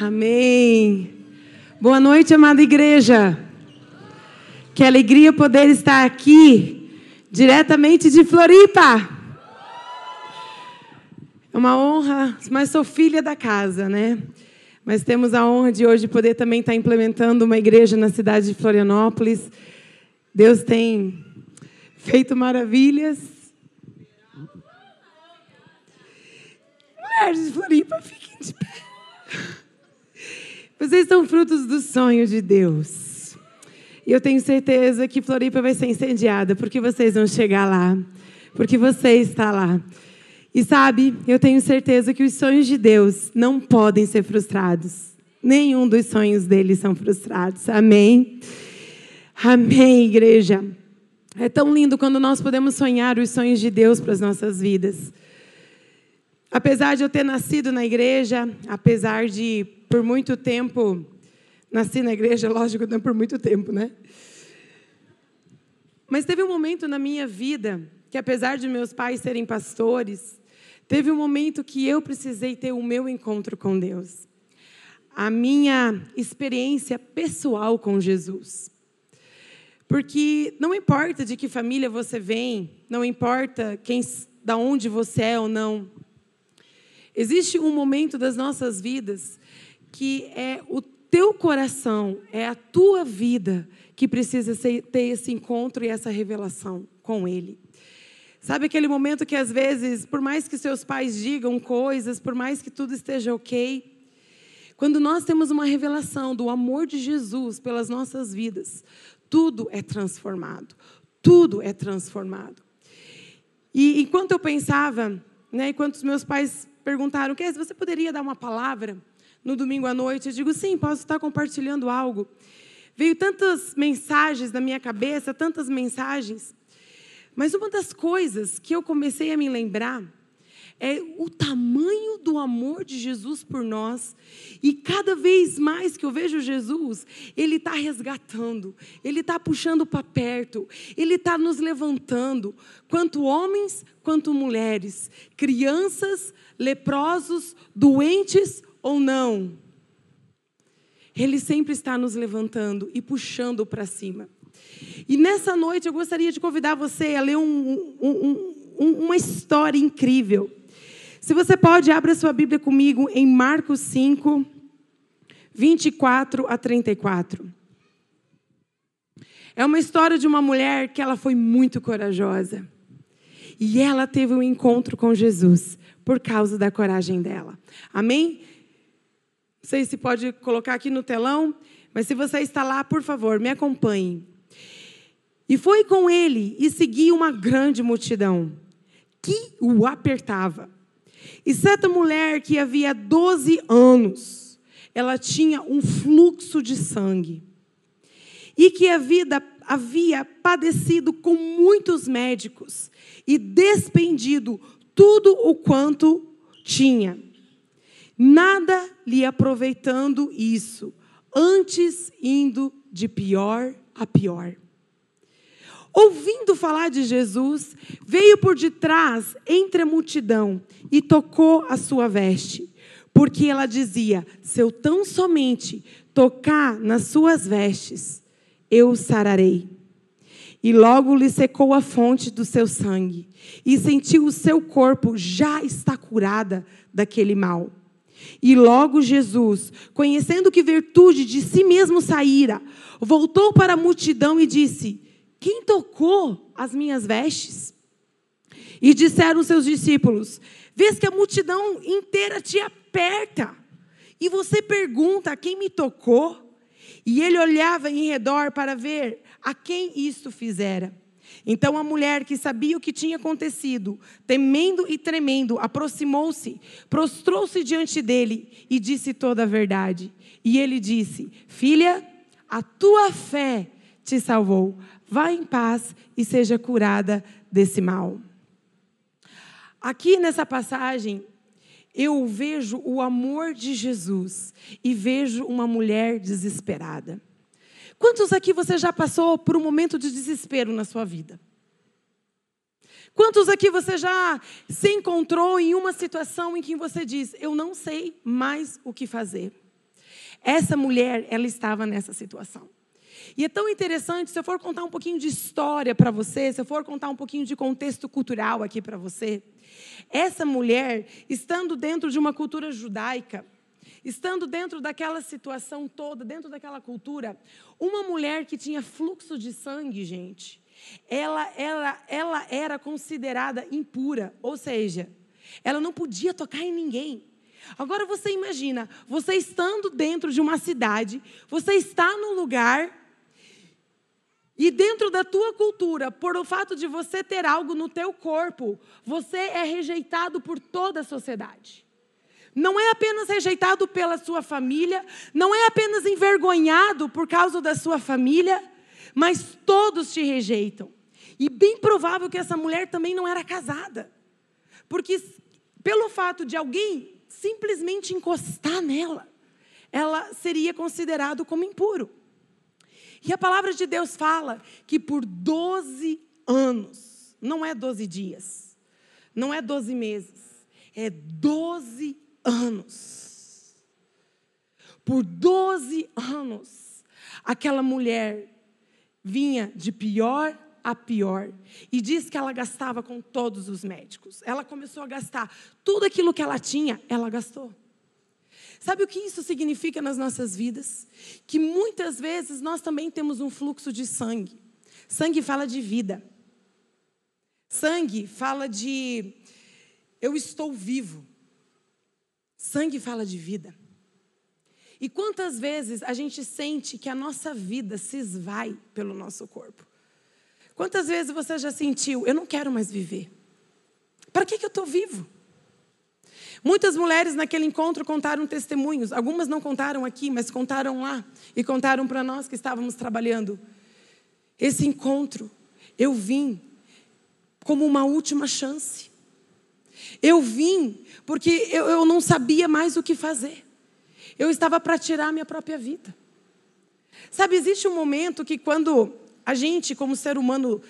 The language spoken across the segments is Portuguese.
Amém. Boa noite, amada igreja. Que alegria poder estar aqui, diretamente de Floripa. É uma honra, mas sou filha da casa, né? Mas temos a honra de hoje poder também estar implementando uma igreja na cidade de Florianópolis. Deus tem feito maravilhas. Mulheres de Floripa, fiquem de pé. Vocês são frutos do sonho de Deus. E eu tenho certeza que Floripa vai ser incendiada, porque vocês vão chegar lá, porque você está lá. E sabe, eu tenho certeza que os sonhos de Deus não podem ser frustrados. Nenhum dos sonhos dele são frustrados. Amém? Amém, igreja. É tão lindo quando nós podemos sonhar os sonhos de Deus para as nossas vidas. Apesar de eu ter nascido na igreja, apesar de por muito tempo nasci na igreja, lógico, não por muito tempo, né? Mas teve um momento na minha vida que apesar de meus pais serem pastores, Teve um momento que eu precisei ter o meu encontro com Deus. A minha experiência pessoal com Jesus. Porque não importa de que família você vem, não importa quem, da onde você é ou não. Existe um momento das nossas vidas que é o teu coração, é a tua vida que precisa ter esse encontro e essa revelação com Ele. Sabe aquele momento que às vezes, por mais que seus pais digam coisas, por mais que tudo esteja ok, quando nós temos uma revelação do amor de Jesus pelas nossas vidas, tudo é transformado. Tudo é transformado. E enquanto eu pensava, né, enquanto os meus pais perguntaram, Kes, você poderia dar uma palavra no domingo à noite? Eu digo, sim, posso estar compartilhando algo. Veio tantas mensagens na minha cabeça, tantas mensagens. Mas uma das coisas que eu comecei a me lembrar é o tamanho do amor de Jesus por nós. E cada vez mais que eu vejo Jesus, Ele está resgatando, Ele está puxando para perto, Ele está nos levantando, quanto homens quanto mulheres, crianças, leprosos, doentes ou não. Ele sempre está nos levantando e puxando para cima. E nessa noite eu gostaria de convidar você a ler um, um, um, uma história incrível. Se você pode, abra sua Bíblia comigo em Marcos 5, 24 a 34. É uma história de uma mulher que ela foi muito corajosa. E ela teve um encontro com Jesus por causa da coragem dela. Amém? Não sei se pode colocar aqui no telão, mas se você está lá, por favor, me acompanhe. E foi com ele e seguia uma grande multidão que o apertava. E certa mulher que havia 12 anos, ela tinha um fluxo de sangue. E que a vida havia padecido com muitos médicos e despendido tudo o quanto tinha. Nada lhe aproveitando isso, antes indo de pior a pior ouvindo falar de Jesus, veio por detrás entre a multidão e tocou a sua veste, porque ela dizia: Se eu tão somente tocar nas suas vestes, eu sararei. E logo lhe secou a fonte do seu sangue, e sentiu o seu corpo já está curada daquele mal. E logo Jesus, conhecendo que virtude de si mesmo saíra, voltou para a multidão e disse: quem tocou as minhas vestes? E disseram seus discípulos: Vês que a multidão inteira te aperta, e você pergunta: Quem me tocou? E ele olhava em redor para ver a quem isto fizera. Então a mulher que sabia o que tinha acontecido, temendo e tremendo, aproximou-se, prostrou-se diante dele e disse toda a verdade. E ele disse: Filha, a tua fé te salvou. Vá em paz e seja curada desse mal. Aqui nessa passagem, eu vejo o amor de Jesus e vejo uma mulher desesperada. Quantos aqui você já passou por um momento de desespero na sua vida? Quantos aqui você já se encontrou em uma situação em que você diz: Eu não sei mais o que fazer? Essa mulher, ela estava nessa situação. E é tão interessante, se eu for contar um pouquinho de história para você, se eu for contar um pouquinho de contexto cultural aqui para você, essa mulher, estando dentro de uma cultura judaica, estando dentro daquela situação toda, dentro daquela cultura, uma mulher que tinha fluxo de sangue, gente, ela, ela, ela era considerada impura, ou seja, ela não podia tocar em ninguém. Agora você imagina, você estando dentro de uma cidade, você está num lugar e dentro da tua cultura, por o fato de você ter algo no teu corpo, você é rejeitado por toda a sociedade. Não é apenas rejeitado pela sua família, não é apenas envergonhado por causa da sua família, mas todos te rejeitam. E bem provável que essa mulher também não era casada. Porque pelo fato de alguém simplesmente encostar nela, ela seria considerado como impuro. E a palavra de Deus fala que por 12 anos, não é 12 dias, não é 12 meses, é 12 anos. Por 12 anos, aquela mulher vinha de pior a pior. E diz que ela gastava com todos os médicos. Ela começou a gastar tudo aquilo que ela tinha, ela gastou. Sabe o que isso significa nas nossas vidas? Que muitas vezes nós também temos um fluxo de sangue. Sangue fala de vida. Sangue fala de eu estou vivo. Sangue fala de vida. E quantas vezes a gente sente que a nossa vida se esvai pelo nosso corpo? Quantas vezes você já sentiu, eu não quero mais viver? Para que, que eu estou vivo? Muitas mulheres naquele encontro contaram testemunhos. Algumas não contaram aqui, mas contaram lá. E contaram para nós que estávamos trabalhando. Esse encontro, eu vim como uma última chance. Eu vim porque eu, eu não sabia mais o que fazer. Eu estava para tirar a minha própria vida. Sabe, existe um momento que quando a gente, como ser humano,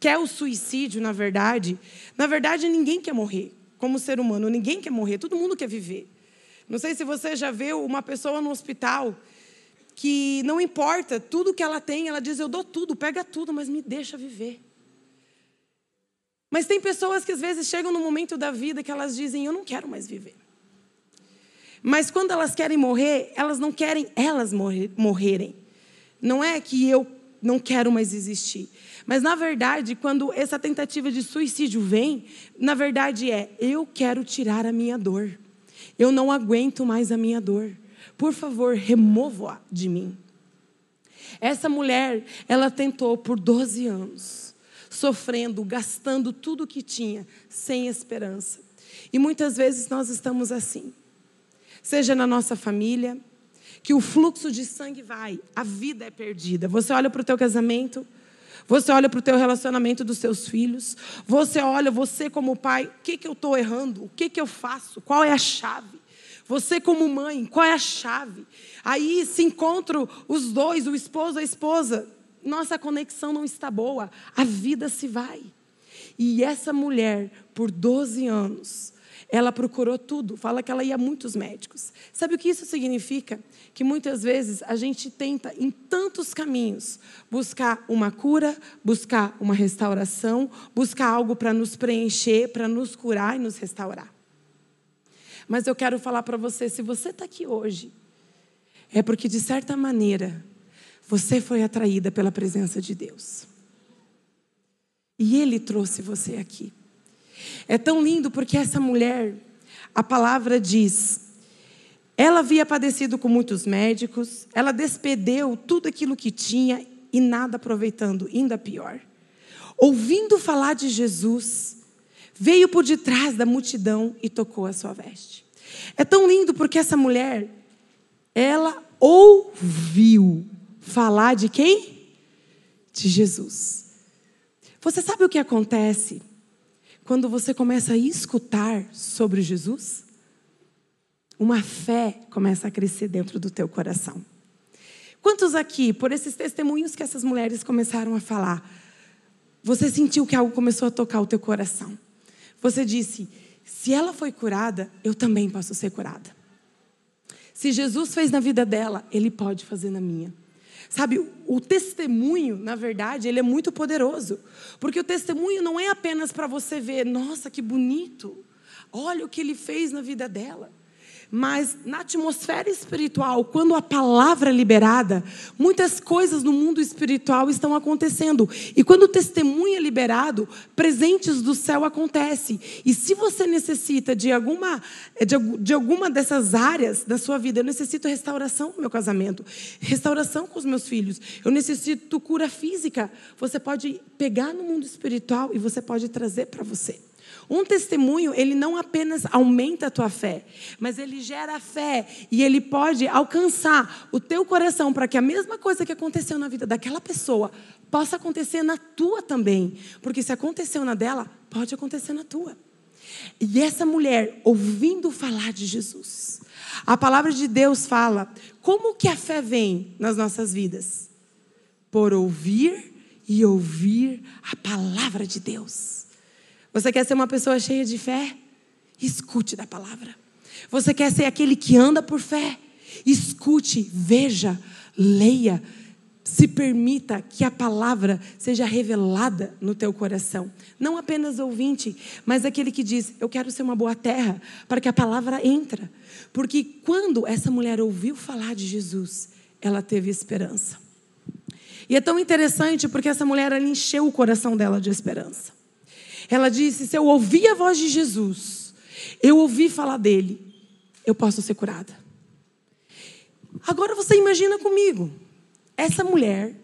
quer o suicídio, na verdade, na verdade ninguém quer morrer como ser humano. Ninguém quer morrer, todo mundo quer viver. Não sei se você já viu uma pessoa no hospital que não importa tudo que ela tem, ela diz: Eu dou tudo, pega tudo, mas me deixa viver. Mas tem pessoas que às vezes chegam no momento da vida que elas dizem: Eu não quero mais viver. Mas quando elas querem morrer, elas não querem elas morrer, morrerem. Não é que eu não quero mais existir. Mas, na verdade, quando essa tentativa de suicídio vem, na verdade é: eu quero tirar a minha dor. Eu não aguento mais a minha dor. Por favor, remova-a de mim. Essa mulher, ela tentou por 12 anos, sofrendo, gastando tudo o que tinha, sem esperança. E muitas vezes nós estamos assim. Seja na nossa família, que o fluxo de sangue vai, a vida é perdida. Você olha para o teu casamento, você olha para o teu relacionamento dos seus filhos, você olha, você como pai, o que, que eu estou errando? O que, que eu faço? Qual é a chave? Você como mãe, qual é a chave? Aí se encontram os dois, o esposo e a esposa. Nossa conexão não está boa, a vida se vai. E essa mulher, por 12 anos, ela procurou tudo, fala que ela ia a muitos médicos. Sabe o que isso significa? Que muitas vezes a gente tenta, em tantos caminhos, buscar uma cura, buscar uma restauração, buscar algo para nos preencher, para nos curar e nos restaurar. Mas eu quero falar para você: se você está aqui hoje, é porque, de certa maneira, você foi atraída pela presença de Deus. E Ele trouxe você aqui. É tão lindo porque essa mulher, a palavra diz, ela havia padecido com muitos médicos, ela despedeu tudo aquilo que tinha e nada aproveitando, ainda pior. Ouvindo falar de Jesus, veio por detrás da multidão e tocou a sua veste. É tão lindo porque essa mulher, ela ouviu falar de quem? De Jesus. Você sabe o que acontece quando você começa a escutar sobre Jesus, uma fé começa a crescer dentro do teu coração. Quantos aqui, por esses testemunhos que essas mulheres começaram a falar, você sentiu que algo começou a tocar o teu coração? Você disse: se ela foi curada, eu também posso ser curada. Se Jesus fez na vida dela, ele pode fazer na minha. Sabe, o testemunho, na verdade, ele é muito poderoso. Porque o testemunho não é apenas para você ver, nossa, que bonito. Olha o que ele fez na vida dela. Mas na atmosfera espiritual, quando a palavra é liberada, muitas coisas no mundo espiritual estão acontecendo. E quando o testemunho é liberado, presentes do céu acontecem. E se você necessita de alguma, de, de alguma dessas áreas da sua vida, eu necessito restauração no meu casamento, restauração com os meus filhos, eu necessito cura física, você pode pegar no mundo espiritual e você pode trazer para você. Um testemunho, ele não apenas aumenta a tua fé, mas ele gera fé e ele pode alcançar o teu coração para que a mesma coisa que aconteceu na vida daquela pessoa possa acontecer na tua também. Porque se aconteceu na dela, pode acontecer na tua. E essa mulher, ouvindo falar de Jesus, a palavra de Deus fala como que a fé vem nas nossas vidas? Por ouvir e ouvir a palavra de Deus. Você quer ser uma pessoa cheia de fé? Escute da palavra. Você quer ser aquele que anda por fé? Escute, veja, leia. Se permita que a palavra seja revelada no teu coração. Não apenas ouvinte, mas aquele que diz: Eu quero ser uma boa terra, para que a palavra entra. Porque quando essa mulher ouviu falar de Jesus, ela teve esperança. E é tão interessante porque essa mulher encheu o coração dela de esperança. Ela disse: Se eu ouvir a voz de Jesus, eu ouvi falar dele, eu posso ser curada. Agora você imagina comigo, essa mulher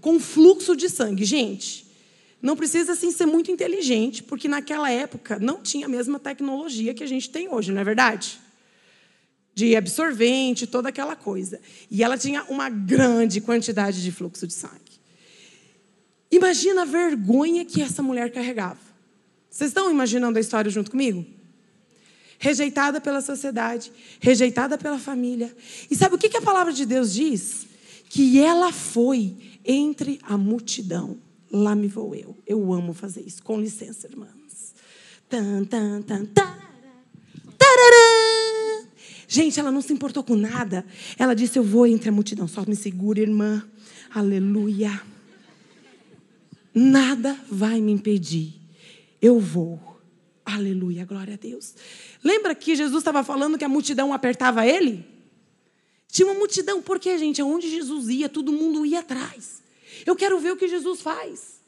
com fluxo de sangue. Gente, não precisa assim ser muito inteligente, porque naquela época não tinha a mesma tecnologia que a gente tem hoje, não é verdade? De absorvente, toda aquela coisa. E ela tinha uma grande quantidade de fluxo de sangue. Imagina a vergonha que essa mulher carregava. Vocês estão imaginando a história junto comigo? Rejeitada pela sociedade, rejeitada pela família. E sabe o que a palavra de Deus diz? Que ela foi entre a multidão. Lá me vou eu. Eu amo fazer isso. Com licença, irmãs. Tan, tan, tan, Gente, ela não se importou com nada. Ela disse: Eu vou entre a multidão. Só me segura, irmã. Aleluia. Nada vai me impedir eu vou. Aleluia, glória a Deus. Lembra que Jesus estava falando que a multidão apertava ele? Tinha uma multidão, porque, gente, aonde Jesus ia, todo mundo ia atrás. Eu quero ver o que Jesus faz.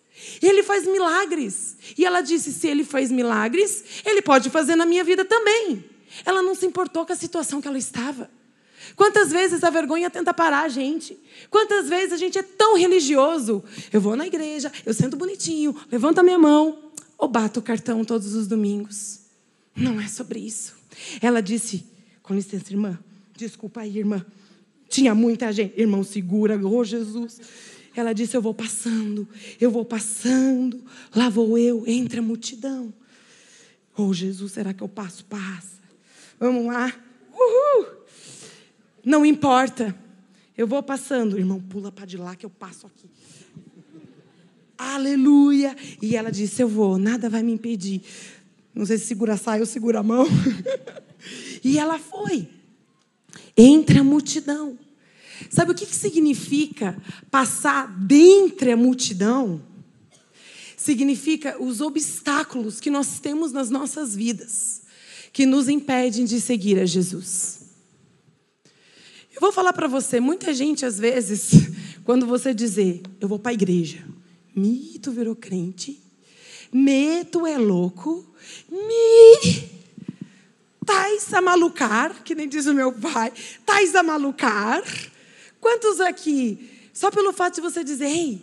Ele faz milagres. E ela disse: se ele faz milagres, ele pode fazer na minha vida também. Ela não se importou com a situação que ela estava. Quantas vezes a vergonha tenta parar a gente? Quantas vezes a gente é tão religioso? Eu vou na igreja, eu sento bonitinho, levanto a minha mão, ou bato o cartão todos os domingos. Não é sobre isso. Ela disse: com licença, irmã, desculpa aí, irmã. Tinha muita gente. Irmão, segura, oh Jesus. Ela disse: Eu vou passando, eu vou passando. Lá vou eu, entre a multidão. Oh Jesus, será que eu passo? Passa. Vamos lá. Uhul. Não importa. Eu vou passando. Irmão, pula para de lá que eu passo aqui. Aleluia. E ela disse: Eu vou, nada vai me impedir. Não sei se segura a saia ou segura a mão. e ela foi. Entre a multidão. Sabe o que, que significa passar dentre a multidão? Significa os obstáculos que nós temos nas nossas vidas, que nos impedem de seguir a Jesus. Eu vou falar para você, muita gente às vezes, quando você dizer, eu vou para a igreja, Mi, tu virou crente. Me, tu é louco. Mi, tais a malucar, que nem diz o meu pai. Tais a malucar. Quantos aqui, só pelo fato de você dizer, ei,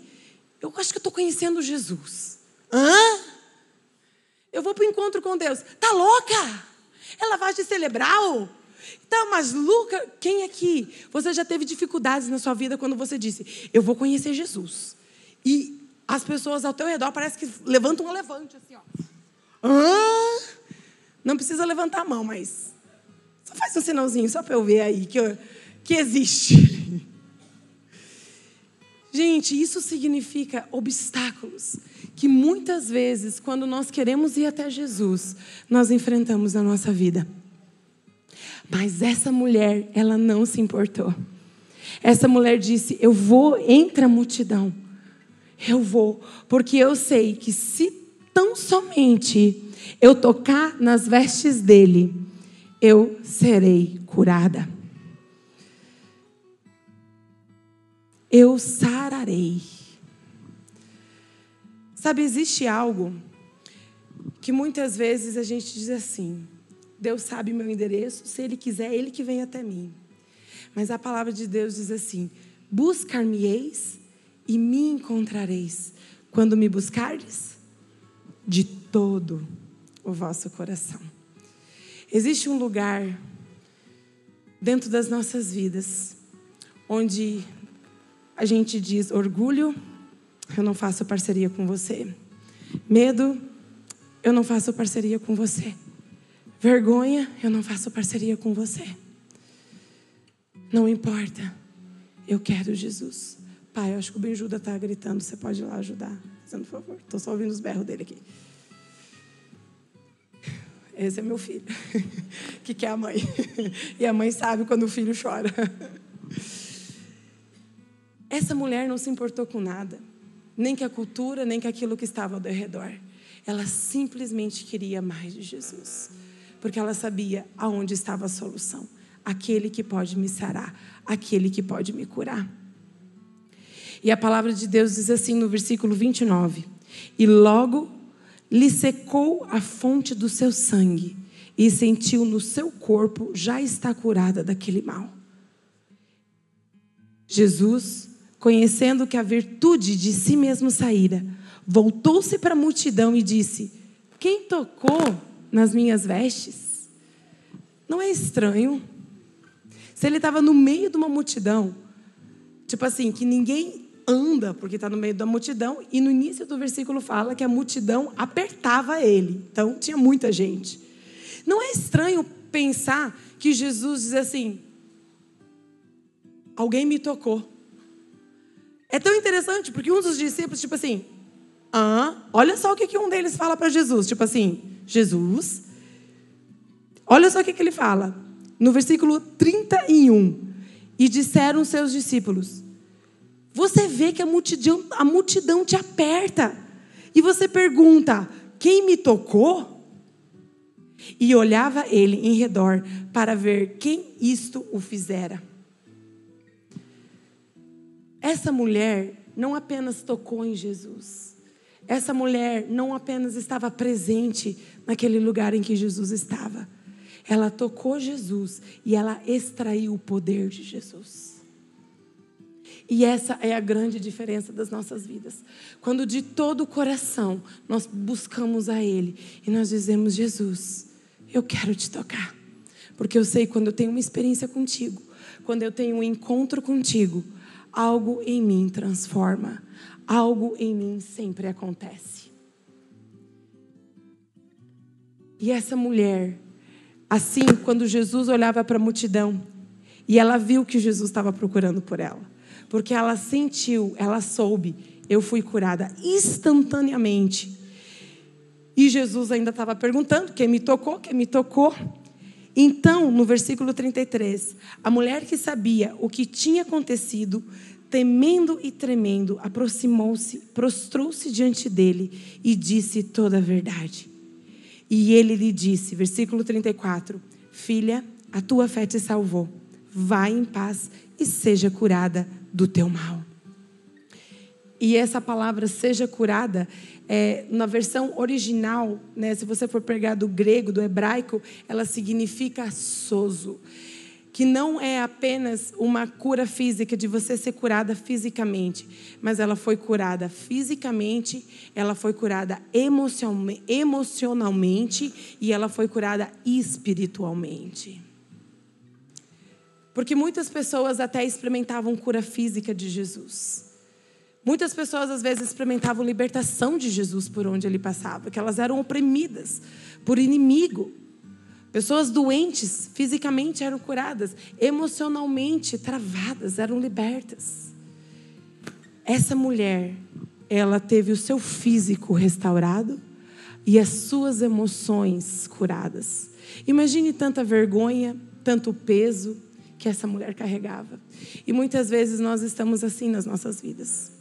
eu acho que eu estou conhecendo Jesus. Hã? Eu vou para o encontro com Deus. Tá louca? Ela vai te celebrar? Tá, mas Luca, quem aqui? Você já teve dificuldades na sua vida quando você disse, eu vou conhecer Jesus. E as pessoas ao teu redor parece que levantam um levante, assim, ó. Hã? Não precisa levantar a mão, mas só faz um sinalzinho, só para eu ver aí que, eu, que existe. Gente, isso significa obstáculos que muitas vezes, quando nós queremos ir até Jesus, nós enfrentamos na nossa vida. Mas essa mulher, ela não se importou. Essa mulher disse: Eu vou entre a multidão. Eu vou, porque eu sei que se tão somente eu tocar nas vestes dele, eu serei curada. Eu sararei. Sabe, existe algo que muitas vezes a gente diz assim: Deus sabe meu endereço, se Ele quiser, Ele que vem até mim. Mas a palavra de Deus diz assim: Buscar-me-eis e me encontrareis, quando me buscardes de todo o vosso coração. Existe um lugar dentro das nossas vidas onde a gente diz orgulho, eu não faço parceria com você. Medo, eu não faço parceria com você. Vergonha, eu não faço parceria com você. Não importa, eu quero Jesus. Pai, eu acho que o Benjuda está gritando, você pode ir lá ajudar? Fazendo favor, estou só ouvindo os berros dele aqui. Esse é meu filho, que quer a mãe. E a mãe sabe quando o filho chora. Essa mulher não se importou com nada, nem com a cultura, nem com aquilo que estava ao redor. Ela simplesmente queria mais de Jesus, porque ela sabia aonde estava a solução. Aquele que pode me sarar, aquele que pode me curar. E a palavra de Deus diz assim no versículo 29: E logo lhe secou a fonte do seu sangue, e sentiu no seu corpo já está curada daquele mal. Jesus, conhecendo que a virtude de si mesmo saíra, voltou-se para a multidão e disse: Quem tocou nas minhas vestes? Não é estranho? Se ele estava no meio de uma multidão, tipo assim, que ninguém anda, porque está no meio da multidão, e no início do versículo fala que a multidão apertava ele. Então tinha muita gente. Não é estranho pensar que Jesus diz assim: alguém me tocou. É tão interessante, porque um dos discípulos, tipo assim, ah, olha só o que, um deles fala para Jesus. Tipo assim, Jesus, olha só o que, que ele fala. No versículo 31. E disseram seus discípulos: você vê que a multidão, a multidão te aperta. E você pergunta: quem me tocou? E olhava ele em redor para ver quem isto o fizera. Essa mulher não apenas tocou em Jesus. Essa mulher não apenas estava presente naquele lugar em que Jesus estava. Ela tocou Jesus e ela extraiu o poder de Jesus. E essa é a grande diferença das nossas vidas. Quando de todo o coração nós buscamos a Ele e nós dizemos: Jesus, eu quero te tocar. Porque eu sei quando eu tenho uma experiência contigo, quando eu tenho um encontro contigo, algo em mim transforma, algo em mim sempre acontece. E essa mulher, assim, quando Jesus olhava para a multidão e ela viu que Jesus estava procurando por ela, porque ela sentiu, ela soube, eu fui curada instantaneamente. E Jesus ainda estava perguntando: quem me tocou? Quem me tocou? Então, no versículo 33, a mulher que sabia o que tinha acontecido, temendo e tremendo, aproximou-se, prostrou-se diante dele e disse toda a verdade. E ele lhe disse, versículo 34, Filha, a tua fé te salvou. Vai em paz e seja curada do teu mal. E essa palavra seja curada, é, na versão original, né, se você for pegar do grego, do hebraico, ela significa soso. Que não é apenas uma cura física, de você ser curada fisicamente, mas ela foi curada fisicamente, ela foi curada emocionalmente e ela foi curada espiritualmente. Porque muitas pessoas até experimentavam cura física de Jesus. Muitas pessoas às vezes experimentavam libertação de Jesus por onde ele passava, que elas eram oprimidas por inimigo. Pessoas doentes fisicamente eram curadas, emocionalmente travadas, eram libertas. Essa mulher, ela teve o seu físico restaurado e as suas emoções curadas. Imagine tanta vergonha, tanto peso que essa mulher carregava. E muitas vezes nós estamos assim nas nossas vidas,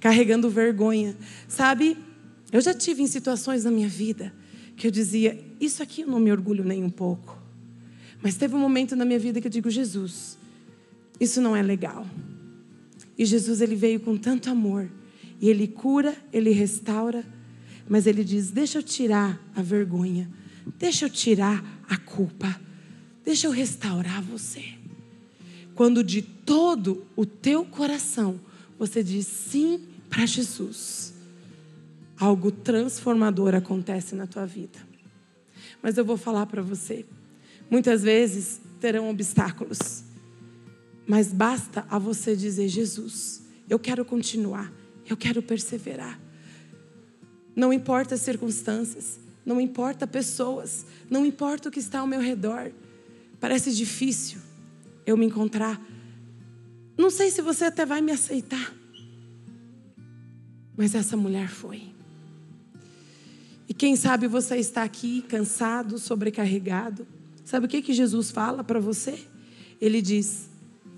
carregando vergonha. Sabe, eu já tive em situações na minha vida que eu dizia: Isso aqui eu não me orgulho nem um pouco. Mas teve um momento na minha vida que eu digo: Jesus, isso não é legal. E Jesus ele veio com tanto amor, e ele cura, ele restaura, mas ele diz: Deixa eu tirar a vergonha, deixa eu tirar a culpa, deixa eu restaurar você. Quando de todo o teu coração você diz sim para Jesus, algo transformador acontece na tua vida. Mas eu vou falar para você, muitas vezes terão obstáculos, mas basta a você dizer: Jesus, eu quero continuar, eu quero perseverar. Não importa as circunstâncias, não importa pessoas, não importa o que está ao meu redor. Parece difícil eu me encontrar. Não sei se você até vai me aceitar. Mas essa mulher foi. E quem sabe você está aqui cansado, sobrecarregado. Sabe o que, que Jesus fala para você? Ele diz: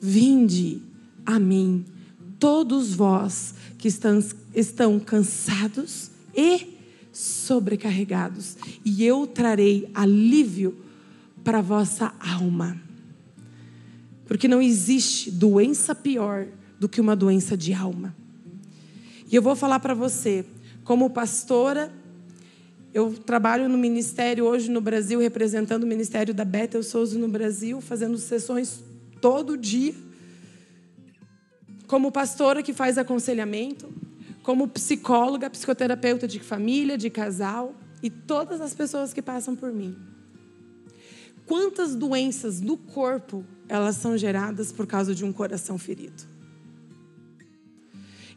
Vinde a mim, todos vós que estão, estão cansados e sobrecarregados, e eu trarei alívio para vossa alma. Porque não existe doença pior do que uma doença de alma. E eu vou falar para você, como pastora, eu trabalho no ministério hoje no Brasil, representando o ministério da Bethel Souza no Brasil, fazendo sessões todo dia. Como pastora que faz aconselhamento, como psicóloga, psicoterapeuta de família, de casal e todas as pessoas que passam por mim. Quantas doenças do corpo elas são geradas por causa de um coração ferido?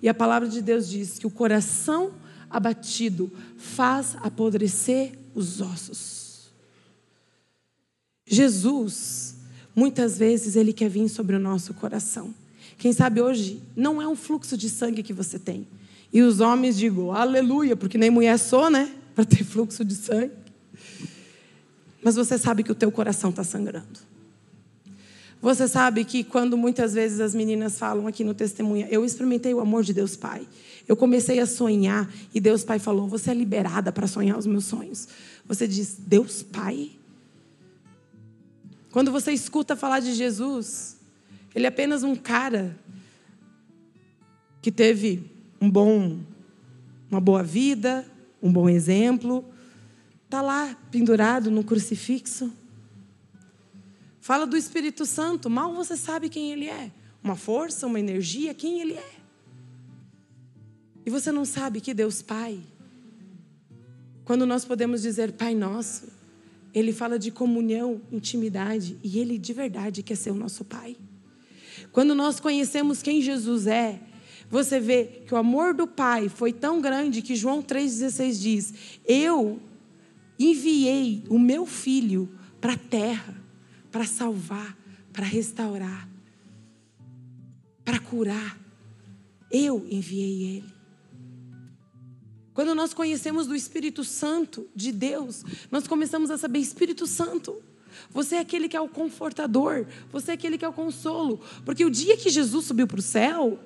E a palavra de Deus diz que o coração abatido faz apodrecer os ossos. Jesus, muitas vezes, ele quer vir sobre o nosso coração. Quem sabe hoje não é um fluxo de sangue que você tem, e os homens digam, aleluia, porque nem mulher sou, né? Para ter fluxo de sangue. Mas você sabe que o teu coração está sangrando. Você sabe que quando muitas vezes as meninas falam aqui no testemunho, eu experimentei o amor de Deus Pai. Eu comecei a sonhar e Deus Pai falou: Você é liberada para sonhar os meus sonhos. Você diz: Deus Pai? Quando você escuta falar de Jesus, Ele é apenas um cara que teve um bom, uma boa vida, um bom exemplo, está lá pendurado no crucifixo. Fala do Espírito Santo, mal você sabe quem ele é. Uma força, uma energia, quem ele é. E você não sabe que Deus Pai, quando nós podemos dizer Pai Nosso, Ele fala de comunhão, intimidade, e Ele de verdade quer ser o nosso Pai. Quando nós conhecemos quem Jesus é, você vê que o amor do Pai foi tão grande que João 3,16 diz: Eu enviei o meu filho para a terra, para salvar, para restaurar, para curar. Eu enviei ele. Quando nós conhecemos do Espírito Santo de Deus, nós começamos a saber: Espírito Santo, você é aquele que é o confortador, você é aquele que é o consolo. Porque o dia que Jesus subiu para o céu,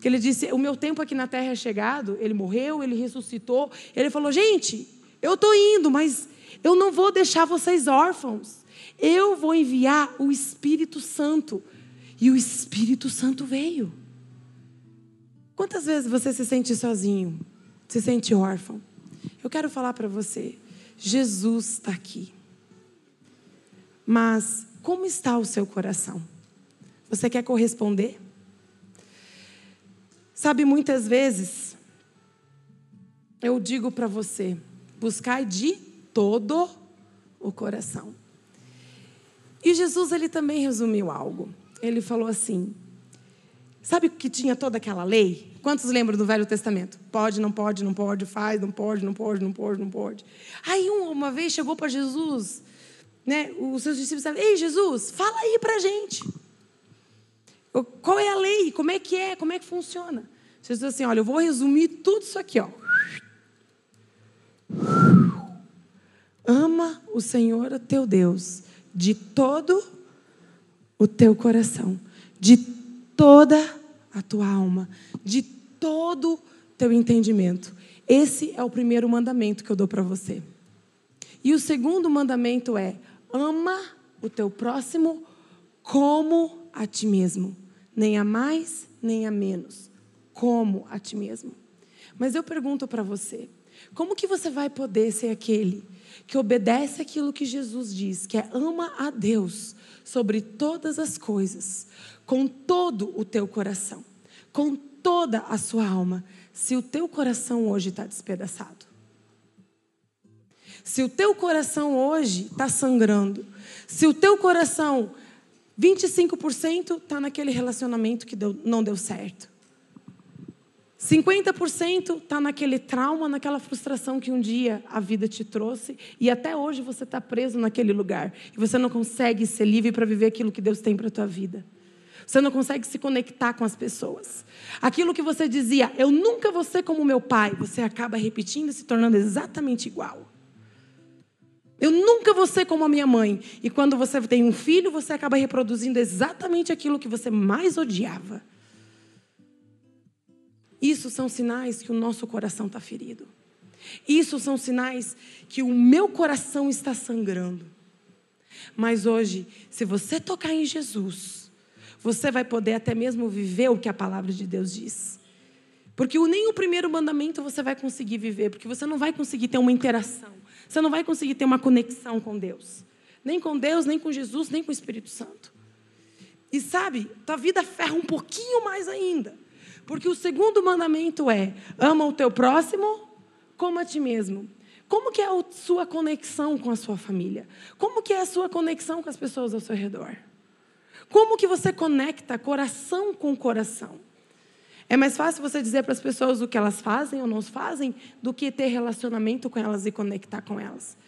que ele disse: O meu tempo aqui na terra é chegado. Ele morreu, ele ressuscitou. Ele falou: Gente, eu estou indo, mas eu não vou deixar vocês órfãos. Eu vou enviar o Espírito Santo. E o Espírito Santo veio. Quantas vezes você se sente sozinho? Se sente órfão? Eu quero falar para você: Jesus está aqui. Mas como está o seu coração? Você quer corresponder? Sabe, muitas vezes, eu digo para você: buscai de todo o coração. E Jesus, ele também resumiu algo. Ele falou assim: sabe que tinha toda aquela lei? Quantos lembram do Velho Testamento? Pode, não pode, não pode, faz, não pode, não pode, não pode, não pode. Aí uma vez chegou para Jesus, né? Os seus discípulos disseram: Ei, Jesus, fala aí para gente. Qual é a lei? Como é que é? Como é que funciona? Jesus disse assim: olha, eu vou resumir tudo isso aqui, ó. Ama o Senhor teu Deus de todo o teu coração, de toda a tua alma, de todo o teu entendimento. Esse é o primeiro mandamento que eu dou para você. E o segundo mandamento é: ama o teu próximo como a ti mesmo, nem a mais, nem a menos, como a ti mesmo. Mas eu pergunto para você, como que você vai poder ser aquele que obedece aquilo que Jesus diz, que é ama a Deus sobre todas as coisas, com todo o teu coração, com toda a sua alma, se o teu coração hoje está despedaçado? Se o teu coração hoje está sangrando, se o teu coração 25% está naquele relacionamento que deu, não deu certo. 50% está naquele trauma, naquela frustração que um dia a vida te trouxe e até hoje você está preso naquele lugar e você não consegue ser livre para viver aquilo que Deus tem para a tua vida. Você não consegue se conectar com as pessoas. Aquilo que você dizia, eu nunca vou ser como meu pai, você acaba repetindo e se tornando exatamente igual. Eu nunca vou ser como a minha mãe. E quando você tem um filho, você acaba reproduzindo exatamente aquilo que você mais odiava. Isso são sinais que o nosso coração está ferido. Isso são sinais que o meu coração está sangrando. Mas hoje, se você tocar em Jesus, você vai poder até mesmo viver o que a palavra de Deus diz. Porque nem o primeiro mandamento você vai conseguir viver, porque você não vai conseguir ter uma interação. Você não vai conseguir ter uma conexão com Deus. Nem com Deus, nem com Jesus, nem com o Espírito Santo. E sabe, tua vida ferra um pouquinho mais ainda. Porque o segundo mandamento é: ama o teu próximo como a ti mesmo. Como que é a sua conexão com a sua família? Como que é a sua conexão com as pessoas ao seu redor? Como que você conecta coração com coração? É mais fácil você dizer para as pessoas o que elas fazem ou não fazem do que ter relacionamento com elas e conectar com elas.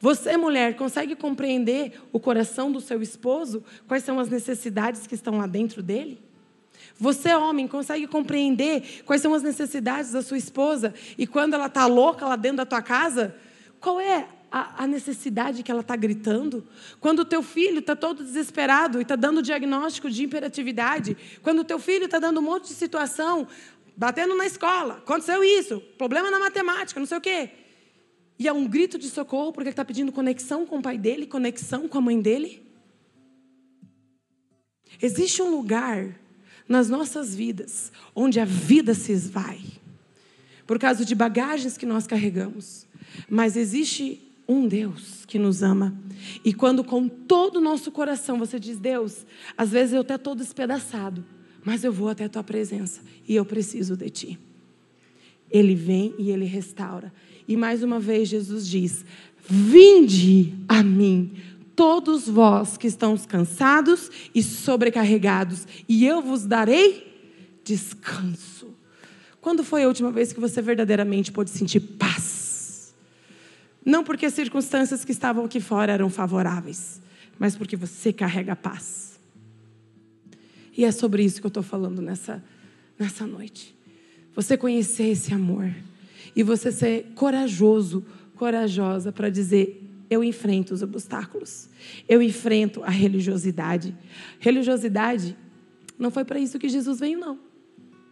Você, mulher, consegue compreender o coração do seu esposo? Quais são as necessidades que estão lá dentro dele? Você, homem, consegue compreender quais são as necessidades da sua esposa e quando ela está louca lá dentro da tua casa, qual é a, a necessidade que ela está gritando? Quando o teu filho está todo desesperado e está dando diagnóstico de hiperatividade, quando o teu filho está dando um monte de situação, batendo na escola, aconteceu isso, problema na matemática, não sei o quê. E é um grito de socorro porque ele está pedindo conexão com o pai dele, conexão com a mãe dele. Existe um lugar nas nossas vidas, onde a vida se esvai, por causa de bagagens que nós carregamos. Mas existe um Deus que nos ama. E quando com todo o nosso coração você diz, Deus, às vezes eu até estou despedaçado, mas eu vou até a tua presença e eu preciso de ti. Ele vem e ele restaura. E mais uma vez Jesus diz: Vinde a mim, todos vós que estão cansados e sobrecarregados, e eu vos darei descanso. Quando foi a última vez que você verdadeiramente pôde sentir paz? Não porque as circunstâncias que estavam aqui fora eram favoráveis, mas porque você carrega paz. E é sobre isso que eu estou falando nessa, nessa noite. Você conhecer esse amor e você ser corajoso, corajosa para dizer: eu enfrento os obstáculos. Eu enfrento a religiosidade. Religiosidade não foi para isso que Jesus veio, não.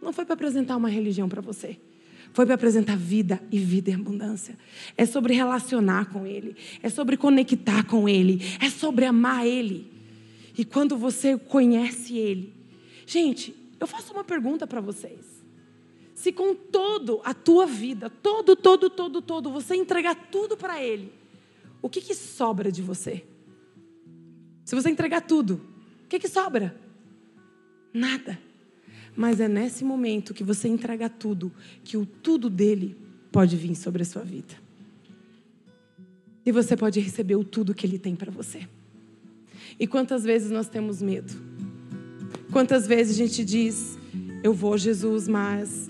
Não foi para apresentar uma religião para você. Foi para apresentar vida e vida em abundância. É sobre relacionar com Ele. É sobre conectar com Ele. É sobre amar Ele. E quando você conhece Ele. Gente, eu faço uma pergunta para vocês. Se com todo a tua vida, todo, todo, todo, todo, você entregar tudo para Ele o que, que sobra de você? Se você entregar tudo, o que, que sobra? Nada. Mas é nesse momento que você entrega tudo, que o tudo dele pode vir sobre a sua vida. E você pode receber o tudo que ele tem para você. E quantas vezes nós temos medo? Quantas vezes a gente diz, eu vou, Jesus, mas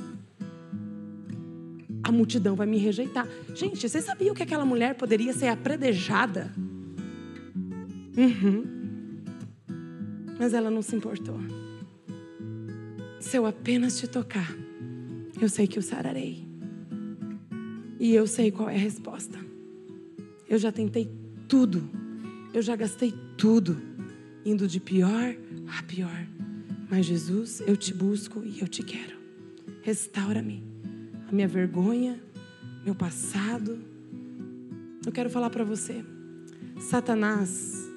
a multidão vai me rejeitar. Gente, vocês sabiam que aquela mulher poderia ser apredejada? Uhum. Mas ela não se importou. Se eu apenas te tocar, eu sei que o sararei. E eu sei qual é a resposta. Eu já tentei tudo. Eu já gastei tudo. indo de pior a pior. Mas Jesus, eu te busco e eu te quero. Restaura-me. Minha vergonha, meu passado. Eu quero falar para você. Satanás,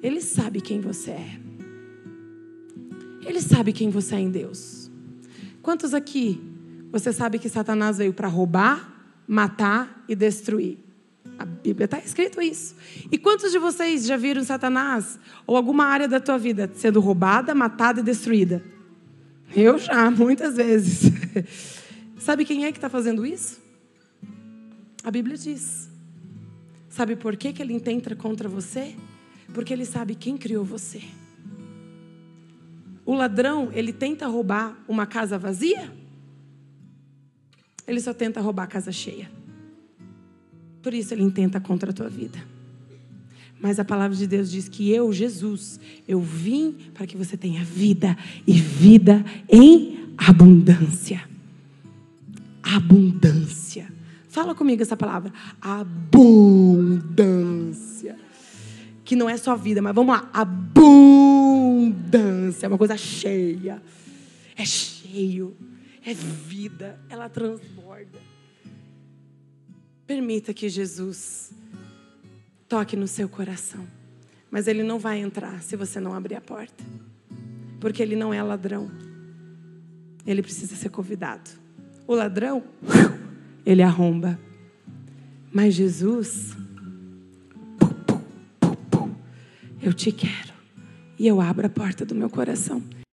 ele sabe quem você é. Ele sabe quem você é em Deus. Quantos aqui você sabe que Satanás veio para roubar, matar e destruir? A Bíblia está escrito isso. E quantos de vocês já viram Satanás ou alguma área da tua vida sendo roubada, matada e destruída? Eu já, muitas vezes. Sabe quem é que está fazendo isso? A Bíblia diz. Sabe por que, que ele intenta contra você? Porque ele sabe quem criou você. O ladrão, ele tenta roubar uma casa vazia? Ele só tenta roubar a casa cheia. Por isso ele intenta contra a tua vida. Mas a palavra de Deus diz que eu, Jesus, eu vim para que você tenha vida e vida em abundância. Abundância. Fala comigo essa palavra. Abundância. Que não é só vida, mas vamos lá. Abundância. É uma coisa cheia. É cheio. É vida. Ela transborda. Permita que Jesus toque no seu coração. Mas ele não vai entrar se você não abrir a porta. Porque ele não é ladrão. Ele precisa ser convidado. O ladrão, ele arromba. Mas Jesus, eu te quero. E eu abro a porta do meu coração.